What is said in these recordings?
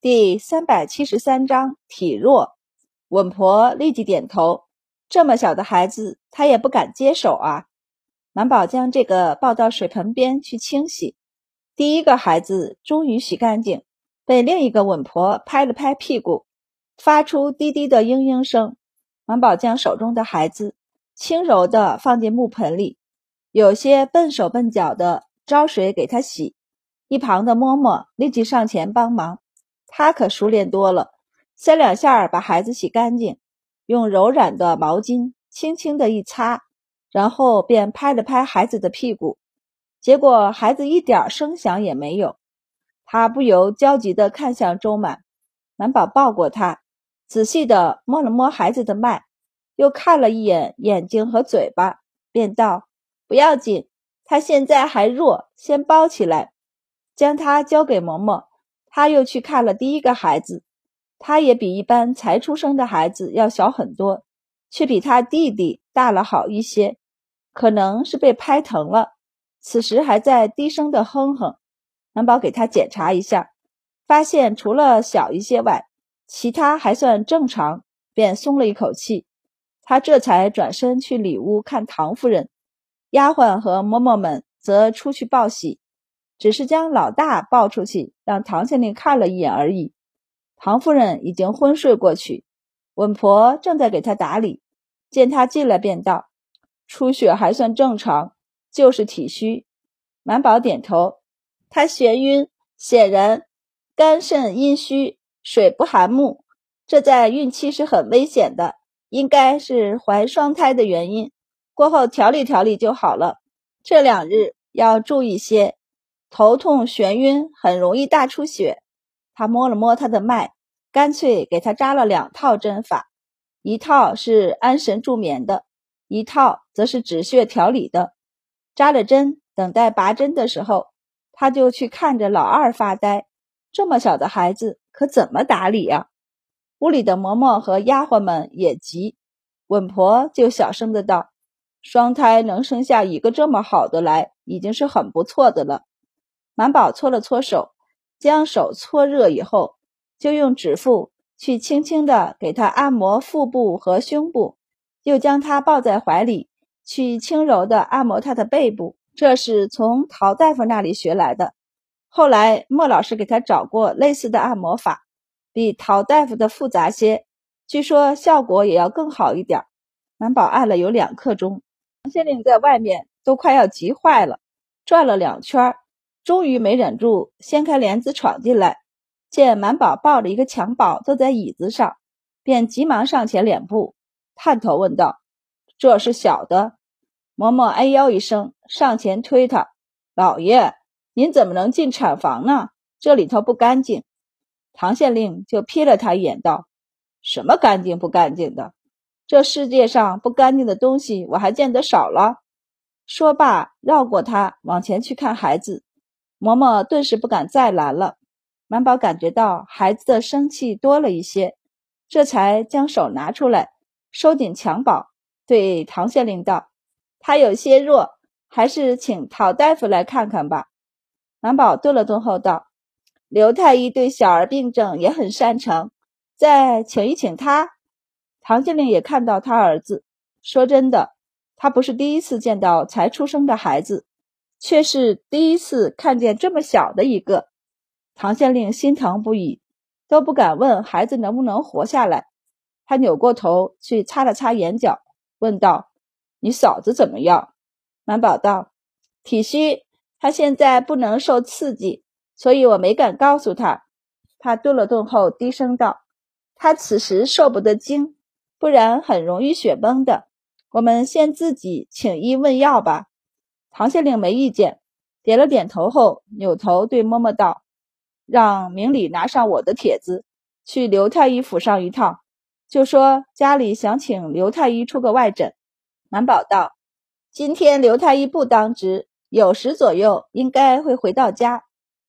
第三百七十三章体弱。稳婆立即点头。这么小的孩子，她也不敢接手啊。满宝将这个抱到水盆边去清洗。第一个孩子终于洗干净，被另一个稳婆拍了拍屁股，发出滴滴的嘤嘤声。满宝将手中的孩子轻柔地放进木盆里，有些笨手笨脚的招水给他洗。一旁的嬷嬷立即上前帮忙，他可熟练多了，三两下把孩子洗干净，用柔软的毛巾轻轻的一擦，然后便拍了拍孩子的屁股，结果孩子一点声响也没有。他不由焦急地看向周满，满宝抱过他。仔细地摸了摸孩子的脉，又看了一眼眼睛和嘴巴，便道：“不要紧，他现在还弱，先包起来。”将他交给嬷嬷，他又去看了第一个孩子，他也比一般才出生的孩子要小很多，却比他弟弟大了好一些，可能是被拍疼了，此时还在低声的哼哼。南宝给他检查一下，发现除了小一些外，其他还算正常，便松了一口气。他这才转身去里屋看唐夫人，丫鬟和嬷嬷们则出去报喜，只是将老大抱出去，让唐县令看了一眼而已。唐夫人已经昏睡过去，稳婆正在给她打理，见他进来，便道：“出血还算正常，就是体虚。”满宝点头，他眩晕，显然肝肾阴虚。水不含木，这在孕期是很危险的，应该是怀双胎的原因。过后调理调理就好了。这两日要注意些，头痛眩晕，很容易大出血。他摸了摸他的脉，干脆给他扎了两套针法，一套是安神助眠的，一套则是止血调理的。扎了针，等待拔针的时候，他就去看着老二发呆。这么小的孩子。可怎么打理呀？屋里的嬷嬷和丫鬟们也急，稳婆就小声的道：“双胎能生下一个这么好的来，已经是很不错的了。”满宝搓了搓手，将手搓热以后，就用指腹去轻轻的给他按摩腹部和胸部，又将他抱在怀里，去轻柔的按摩他的背部。这是从陶大夫那里学来的。后来，莫老师给他找过类似的按摩法，比陶大夫的复杂些，据说效果也要更好一点。满宝按了有两刻钟，唐县令在外面都快要急坏了，转了两圈，终于没忍住，掀开帘子闯进来，见满宝抱着一个襁褓坐在椅子上，便急忙上前两步，探头问道：“这是小的？”嬷嬷哎呦一声，上前推他：“老爷。”您怎么能进产房呢？这里头不干净。唐县令就瞥了他一眼，道：“什么干净不干净的？这世界上不干净的东西我还见得少了。”说罢，绕过他往前去看孩子。嬷嬷顿时不敢再拦了。满宝感觉到孩子的生气多了一些，这才将手拿出来，收紧襁褓，对唐县令道：“他有些弱，还是请陶大夫来看看吧。”满宝顿了顿后道：“刘太医对小儿病症也很擅长，再请一请他。”唐县令也看到他儿子。说真的，他不是第一次见到才出生的孩子，却是第一次看见这么小的一个。唐县令心疼不已，都不敢问孩子能不能活下来。他扭过头去擦了擦眼角，问道：“你嫂子怎么样？”满宝道：“体虚。”她现在不能受刺激，所以我没敢告诉她。他顿了顿后，低声道：“他此时受不得惊，不然很容易血崩的。我们先自己请医问药吧。”唐县令没意见，点了点头后，扭头对嬷嬷道：“让明里拿上我的帖子，去刘太医府上一趟，就说家里想请刘太医出个外诊。”满宝道：“今天刘太医不当值。”酉时左右应该会回到家，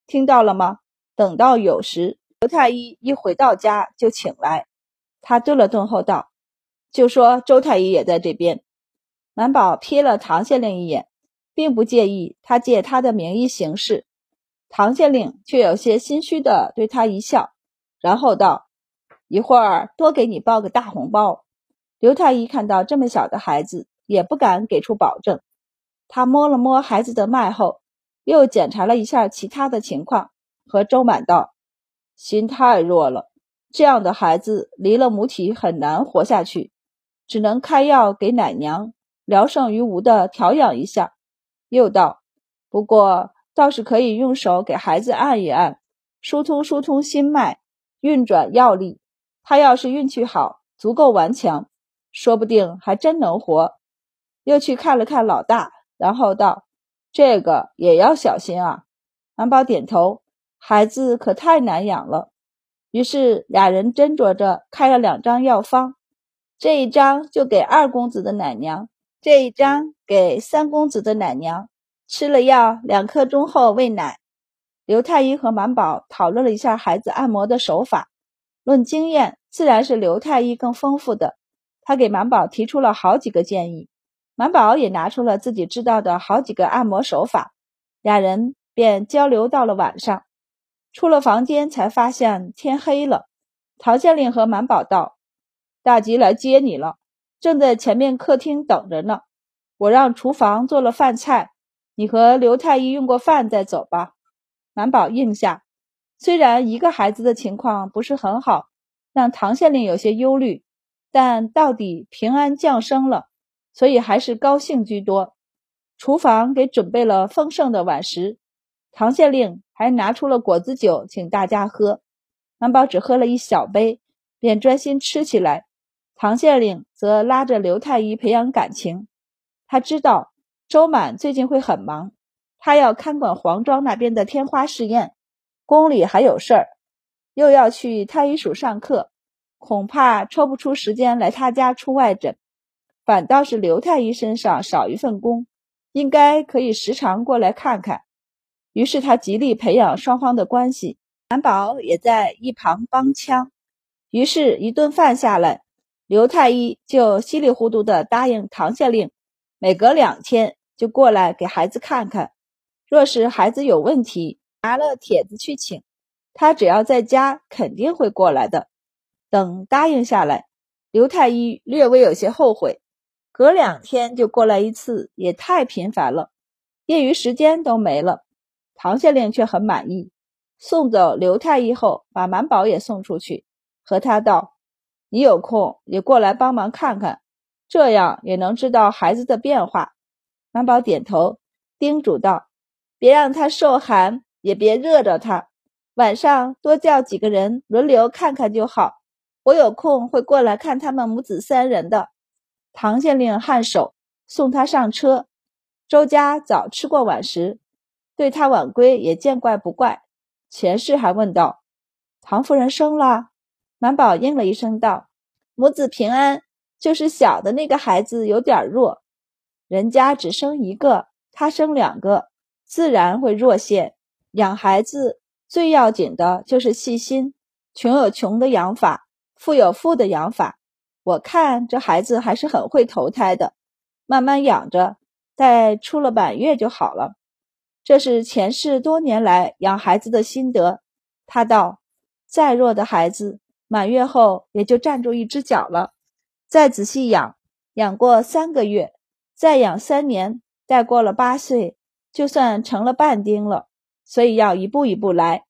听到了吗？等到酉时，刘太医一回到家就请来。他顿了顿后道：“就说周太医也在这边。”满宝瞥了唐县令一眼，并不介意他借他的名义行事。唐县令却有些心虚的对他一笑，然后道：“一会儿多给你包个大红包。”刘太医看到这么小的孩子，也不敢给出保证。他摸了摸孩子的脉后，又检查了一下其他的情况，和周满道：“心太弱了，这样的孩子离了母体很难活下去，只能开药给奶娘聊胜于无的调养一下。”又道：“不过倒是可以用手给孩子按一按，疏通疏通心脉，运转药力。他要是运气好，足够顽强。”说不定还真能活。又去看了看老大，然后道：“这个也要小心啊。”满宝点头：“孩子可太难养了。”于是俩人斟酌着开了两张药方，这一张就给二公子的奶娘，这一张给三公子的奶娘。吃了药两刻钟后喂奶。刘太医和满宝讨论了一下孩子按摩的手法，论经验，自然是刘太医更丰富的。他给满宝提出了好几个建议，满宝也拿出了自己知道的好几个按摩手法，俩人便交流到了晚上。出了房间，才发现天黑了。陶县令和满宝道：“大吉来接你了，正在前面客厅等着呢。我让厨房做了饭菜，你和刘太医用过饭再走吧。”满宝应下。虽然一个孩子的情况不是很好，让唐县令有些忧虑。但到底平安降生了，所以还是高兴居多。厨房给准备了丰盛的晚食，唐县令还拿出了果子酒请大家喝。满宝只喝了一小杯，便专心吃起来。唐县令则拉着刘太医培养感情。他知道周满最近会很忙，他要看管黄庄那边的天花试验，宫里还有事儿，又要去太医署上课。恐怕抽不出时间来他家出外诊，反倒是刘太医身上少一份工，应该可以时常过来看看。于是他极力培养双方的关系，满宝也在一旁帮腔。于是，一顿饭下来，刘太医就稀里糊涂地答应唐县令，每隔两天就过来给孩子看看。若是孩子有问题，拿了帖子去请，他只要在家，肯定会过来的。等答应下来，刘太医略微有些后悔，隔两天就过来一次，也太频繁了，业余时间都没了。唐县令却很满意，送走刘太医后，把满宝也送出去，和他道：“你有空也过来帮忙看看，这样也能知道孩子的变化。”满宝点头，叮嘱道：“别让他受寒，也别热着他，晚上多叫几个人轮流看看就好。”我有空会过来看他们母子三人的。唐县令颔首，送他上车。周家早吃过晚食，对他晚归也见怪不怪。前世还问道：“唐夫人生了？”满宝应了一声道：“母子平安，就是小的那个孩子有点弱。人家只生一个，他生两个，自然会弱些。养孩子最要紧的就是细心，穷有穷的养法。”富有富的养法，我看这孩子还是很会投胎的，慢慢养着，待出了满月就好了。这是前世多年来养孩子的心得。他道：再弱的孩子，满月后也就站住一只脚了。再仔细养，养过三个月，再养三年，待过了八岁，就算成了半丁了。所以要一步一步来。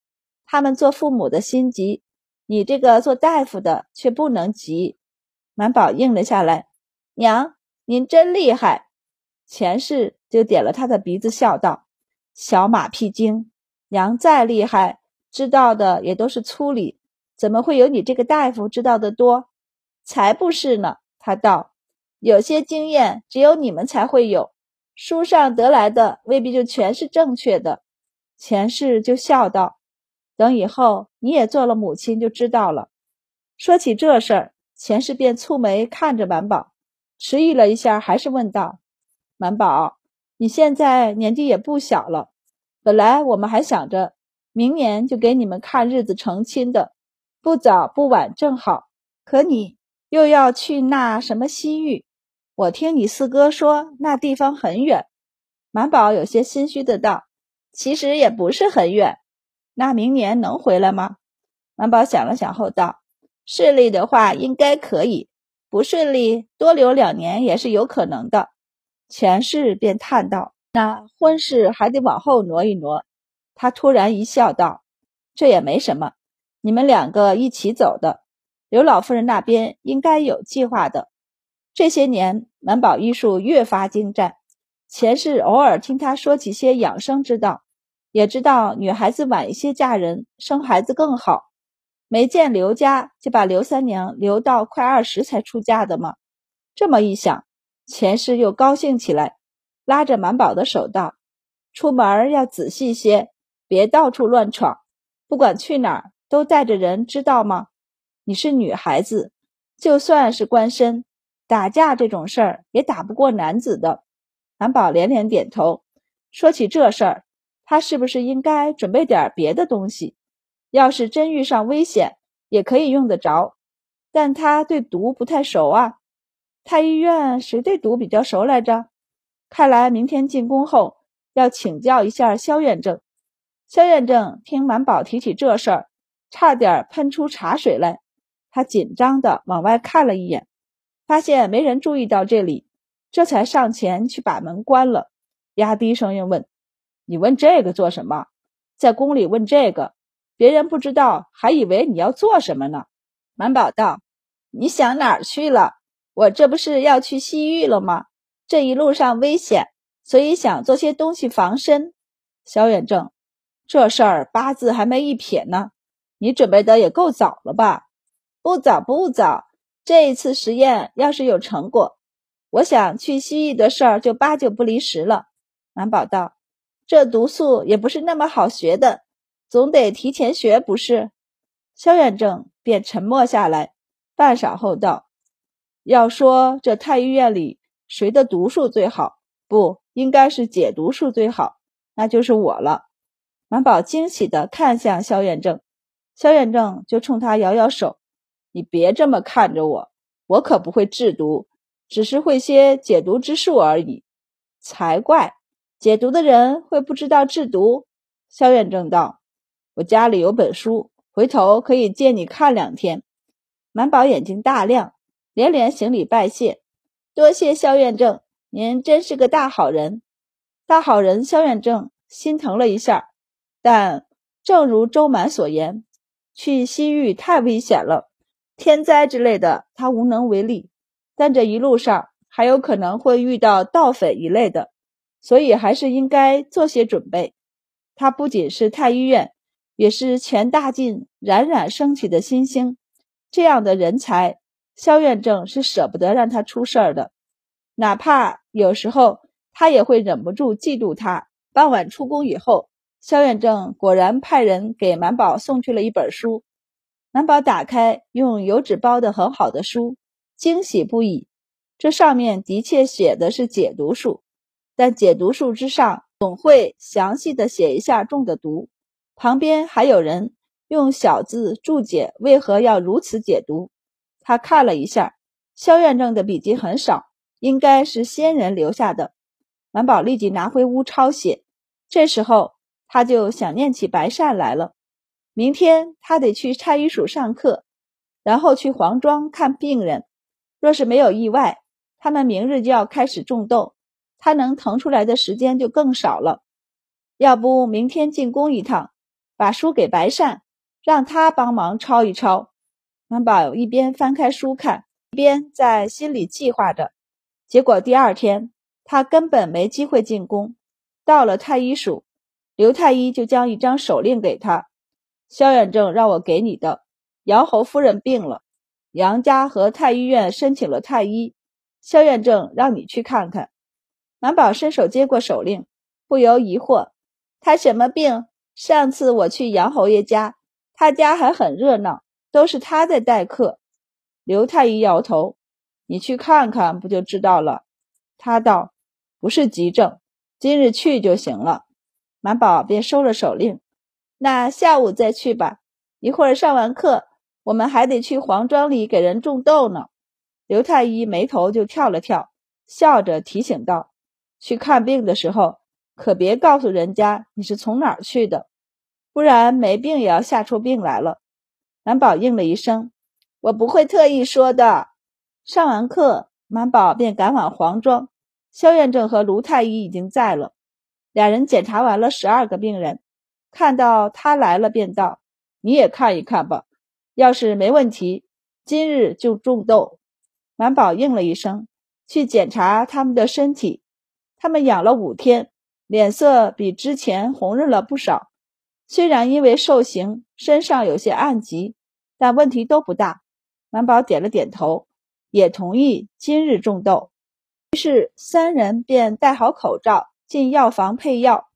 他们做父母的心急。你这个做大夫的却不能急，满宝应了下来。娘，您真厉害。前世就点了他的鼻子，笑道：“小马屁精，娘再厉害，知道的也都是粗理，怎么会有你这个大夫知道的多？才不是呢。”他道：“有些经验只有你们才会有，书上得来的未必就全是正确的。”前世就笑道。等以后你也做了母亲就知道了。说起这事儿，前世便蹙眉看着满宝，迟疑了一下，还是问道：“满宝，你现在年纪也不小了，本来我们还想着明年就给你们看日子成亲的，不早不晚正好。可你又要去那什么西域，我听你四哥说那地方很远。”满宝有些心虚的道：“其实也不是很远。”那明年能回来吗？满宝想了想后道：“顺利的话应该可以，不顺利多留两年也是有可能的。”钱氏便叹道：“那婚事还得往后挪一挪。”他突然一笑道：“这也没什么，你们两个一起走的，刘老夫人那边应该有计划的。”这些年，满宝医术越发精湛。前世偶尔听他说起些养生之道，也知道女孩子晚一些嫁人，生孩子更好。没见刘家就把刘三娘留到快二十才出嫁的吗？这么一想，前世又高兴起来，拉着满宝的手道：“出门要仔细些，别到处乱闯。不管去哪儿，都带着人，知道吗？你是女孩子，就算是官身。”打架这种事儿也打不过男子的，韩宝连连点头。说起这事儿，他是不是应该准备点别的东西？要是真遇上危险，也可以用得着。但他对毒不太熟啊。太医院谁对毒比较熟来着？看来明天进宫后要请教一下萧院正。萧院正听满宝提起这事儿，差点喷出茶水来。他紧张的往外看了一眼。发现没人注意到这里，这才上前去把门关了，压低声音问：“你问这个做什么？在宫里问这个，别人不知道，还以为你要做什么呢。”满宝道：“你想哪儿去了？我这不是要去西域了吗？这一路上危险，所以想做些东西防身。”萧远正：“这事儿八字还没一撇呢，你准备的也够早了吧？不早，不早。”这一次实验要是有成果，我想去西域的事儿就八九不离十了。满宝道：“这毒素也不是那么好学的，总得提前学，不是？”萧远正便沉默下来，半晌后道：“要说这太医院里谁的毒术最好，不应该是解毒术最好，那就是我了。”满宝惊喜地看向萧远正，萧远正就冲他摇摇手。你别这么看着我，我可不会制毒，只是会些解毒之术而已。才怪，解毒的人会不知道制毒？萧远正道：“我家里有本书，回头可以借你看两天。”满宝眼睛大亮，连连行礼拜谢：“多谢萧远正，您真是个大好人。”大好人萧远正心疼了一下，但正如周满所言，去西域太危险了。天灾之类的，他无能为力，但这一路上还有可能会遇到盗匪一类的，所以还是应该做些准备。他不仅是太医院，也是全大晋冉冉升起的新星，这样的人才，萧院正是舍不得让他出事儿的，哪怕有时候他也会忍不住嫉妒他。傍晚出宫以后，萧院正果然派人给满宝送去了一本书。满宝打开，用油纸包的很好的书，惊喜不已。这上面的确写的是解毒术，但解毒术之上总会详细的写一下中的毒，旁边还有人用小字注解为何要如此解毒。他看了一下，萧院正的笔记很少，应该是先人留下的。满宝立即拿回屋抄写。这时候他就想念起白善来了。明天他得去太医署上课，然后去黄庄看病人。若是没有意外，他们明日就要开始种豆，他能腾出来的时间就更少了。要不明天进宫一趟，把书给白善，让他帮忙抄一抄。满宝一边翻开书看，一边在心里计划着。结果第二天他根本没机会进宫。到了太医署，刘太医就将一张手令给他。萧远正让我给你的，杨侯夫人病了，杨家和太医院申请了太医，萧远正让你去看看。满宝伸手接过手令，不由疑惑：他什么病？上次我去杨侯爷家，他家还很热闹，都是他在待客。刘太医摇头：“你去看看不就知道了。”他道：“不是急症，今日去就行了。”满宝便收了手令。那下午再去吧。一会儿上完课，我们还得去黄庄里给人种豆呢。刘太医眉头就跳了跳，笑着提醒道：“去看病的时候，可别告诉人家你是从哪儿去的，不然没病也要吓出病来了。”满宝应了一声：“我不会特意说的。”上完课，满宝便赶往黄庄。肖院正和卢太医已经在了，俩人检查完了十二个病人，看到他来了，便道：“你也看一看吧，要是没问题，今日就种豆。”满宝应了一声，去检查他们的身体。他们养了五天，脸色比之前红润了不少。虽然因为受刑，身上有些暗疾，但问题都不大。满宝点了点头，也同意今日种豆。于是三人便戴好口罩，进药房配药，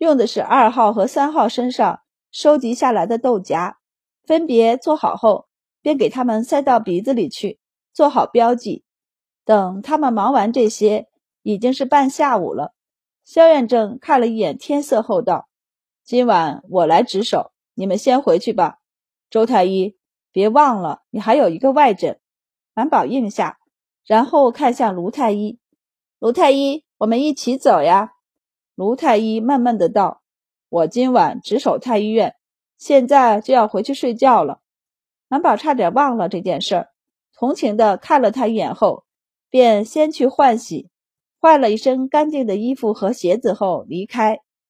用的是二号和三号身上收集下来的豆荚，分别做好后，便给他们塞到鼻子里去，做好标记。等他们忙完这些，已经是半下午了。萧院正看了一眼天色后道。今晚我来值守，你们先回去吧。周太医，别忘了你还有一个外诊。满宝应下，然后看向卢太医。卢太医，我们一起走呀。卢太医闷闷的道：“我今晚值守太医院，现在就要回去睡觉了。”满宝差点忘了这件事儿，同情的看了他一眼后，便先去换洗，换了一身干净的衣服和鞋子后离开。